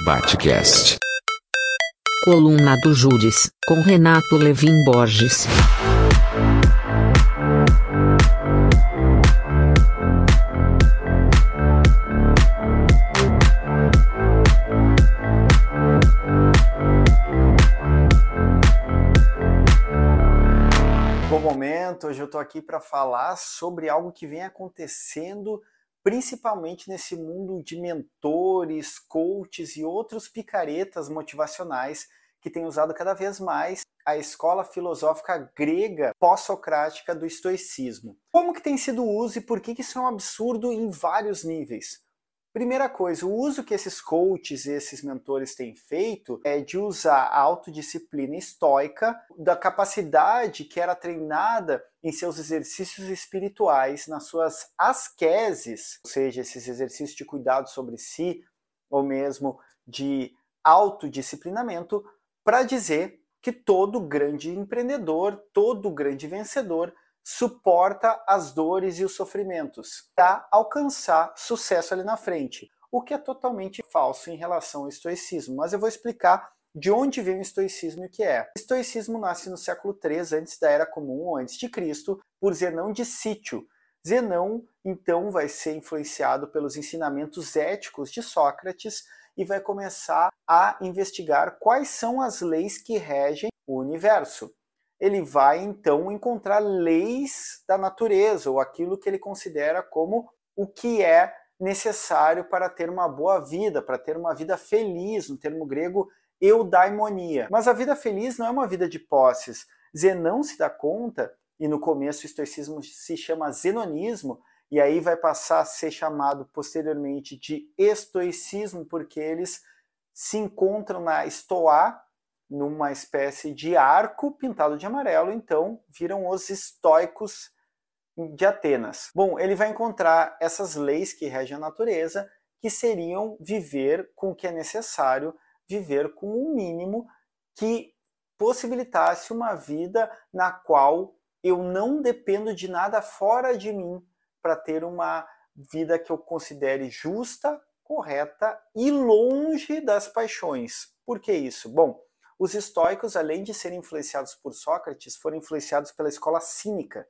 Batcast. Coluna do Júris, com Renato Levin Borges. Bom momento, hoje eu estou aqui para falar sobre algo que vem acontecendo principalmente nesse mundo de mentores, coaches e outros picaretas motivacionais que têm usado cada vez mais a escola filosófica grega pós-socrática do estoicismo. Como que tem sido o uso e por que isso é um absurdo em vários níveis? Primeira coisa, o uso que esses coaches e esses mentores têm feito é de usar a autodisciplina estoica, da capacidade que era treinada em seus exercícios espirituais, nas suas asqueses, ou seja, esses exercícios de cuidado sobre si, ou mesmo de autodisciplinamento, para dizer que todo grande empreendedor, todo grande vencedor suporta as dores e os sofrimentos para alcançar sucesso ali na frente, o que é totalmente falso em relação ao estoicismo. Mas eu vou explicar de onde vem o estoicismo e o que é. O estoicismo nasce no século III antes da Era Comum antes de Cristo, por Zenão de Sítio. Zenão, então, vai ser influenciado pelos ensinamentos éticos de Sócrates e vai começar a investigar quais são as leis que regem o universo ele vai então encontrar leis da natureza, ou aquilo que ele considera como o que é necessário para ter uma boa vida, para ter uma vida feliz, no termo grego eudaimonia. Mas a vida feliz não é uma vida de posses. Zenão se dá conta, e no começo o estoicismo se chama zenonismo, e aí vai passar a ser chamado posteriormente de estoicismo, porque eles se encontram na estoá, numa espécie de arco pintado de amarelo, então viram os estoicos de Atenas. Bom, ele vai encontrar essas leis que regem a natureza, que seriam viver com o que é necessário, viver com o mínimo que possibilitasse uma vida na qual eu não dependo de nada fora de mim para ter uma vida que eu considere justa, correta e longe das paixões. Por que isso? Bom, os estoicos, além de serem influenciados por Sócrates, foram influenciados pela escola cínica.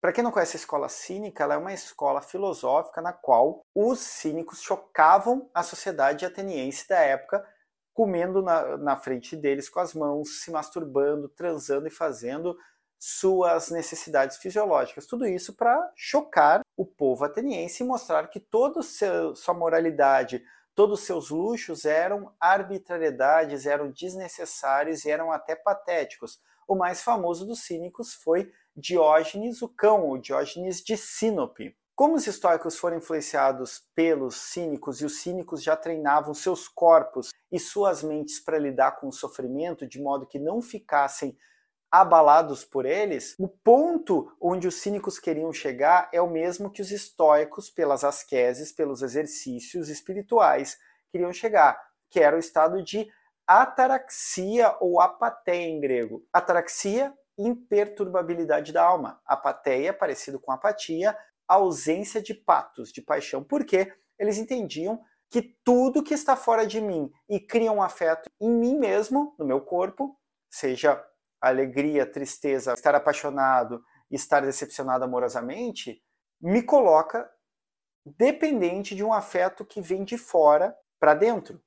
Para quem não conhece a escola cínica, ela é uma escola filosófica na qual os cínicos chocavam a sociedade ateniense da época, comendo na, na frente deles com as mãos, se masturbando, transando e fazendo suas necessidades fisiológicas. Tudo isso para chocar o povo ateniense e mostrar que toda sua moralidade, Todos os seus luxos eram arbitrariedades, eram desnecessários e eram até patéticos. O mais famoso dos cínicos foi Diógenes o cão, ou Diógenes de Sinope. Como os estoicos foram influenciados pelos cínicos e os cínicos já treinavam seus corpos e suas mentes para lidar com o sofrimento de modo que não ficassem abalados por eles, o ponto onde os cínicos queriam chegar é o mesmo que os estoicos, pelas asqueses, pelos exercícios espirituais, queriam chegar, que era o estado de ataraxia ou apateia em grego. Ataraxia, imperturbabilidade da alma. Apateia, parecido com apatia, ausência de patos, de paixão. Porque eles entendiam que tudo que está fora de mim e cria um afeto em mim mesmo, no meu corpo, seja alegria, tristeza, estar apaixonado, estar decepcionado amorosamente, me coloca dependente de um afeto que vem de fora para dentro.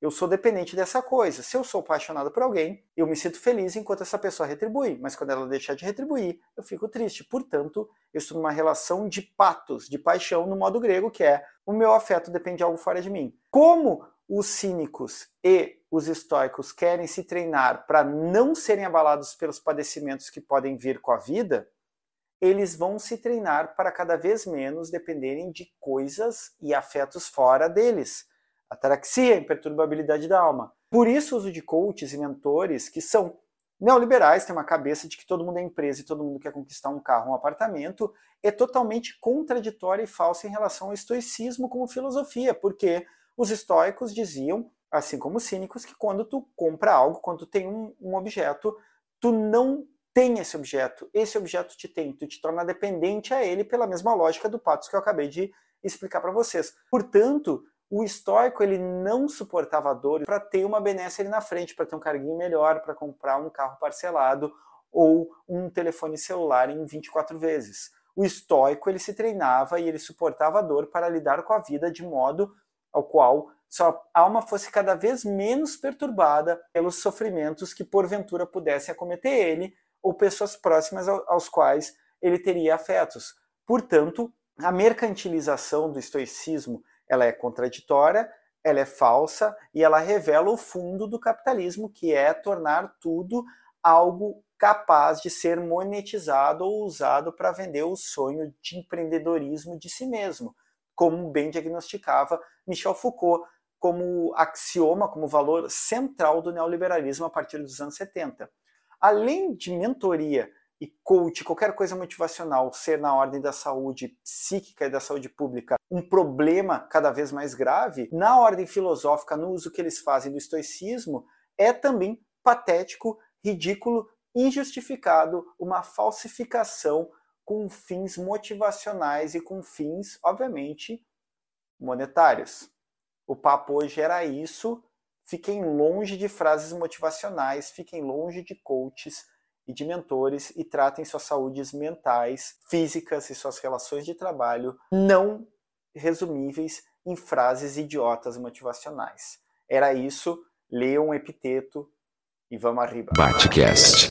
Eu sou dependente dessa coisa. Se eu sou apaixonado por alguém, eu me sinto feliz enquanto essa pessoa retribui, mas quando ela deixar de retribuir, eu fico triste. Portanto, eu estou numa relação de patos, de paixão no modo grego, que é o meu afeto depende de algo fora de mim. Como os cínicos e os estoicos querem se treinar para não serem abalados pelos padecimentos que podem vir com a vida, eles vão se treinar para cada vez menos dependerem de coisas e afetos fora deles. Ataraxia, imperturbabilidade da alma. Por isso, o uso de coaches e mentores que são neoliberais, têm uma cabeça de que todo mundo é empresa e todo mundo quer conquistar um carro, um apartamento, é totalmente contraditório e falso em relação ao estoicismo como filosofia, porque os estoicos diziam assim como os cínicos, que quando tu compra algo, quando tu tem um, um objeto, tu não tem esse objeto, esse objeto te tem, tu te torna dependente a ele pela mesma lógica do patos que eu acabei de explicar para vocês. Portanto, O estoico ele não suportava dor para ter uma benesse ali na frente, para ter um carguinho melhor, para comprar um carro parcelado ou um telefone celular em 24 vezes. O estoico ele se treinava e ele suportava a dor para lidar com a vida de modo ao qual sua alma fosse cada vez menos perturbada pelos sofrimentos que porventura pudessem acometer ele ou pessoas próximas aos quais ele teria afetos. Portanto, a mercantilização do estoicismo ela é contraditória, ela é falsa e ela revela o fundo do capitalismo, que é tornar tudo algo capaz de ser monetizado ou usado para vender o sonho de empreendedorismo de si mesmo, como bem diagnosticava Michel Foucault como axioma, como valor central do neoliberalismo a partir dos anos 70. Além de mentoria e coach, qualquer coisa motivacional, ser na ordem da saúde psíquica e da saúde pública um problema cada vez mais grave, na ordem filosófica, no uso que eles fazem do estoicismo, é também patético, ridículo, injustificado, uma falsificação com fins motivacionais e com fins, obviamente, monetários. O papo hoje era isso. Fiquem longe de frases motivacionais, fiquem longe de coaches e de mentores e tratem suas saúdes mentais, físicas e suas relações de trabalho não resumíveis em frases idiotas motivacionais. Era isso, leiam um epiteto e vamos arriba. Batcast.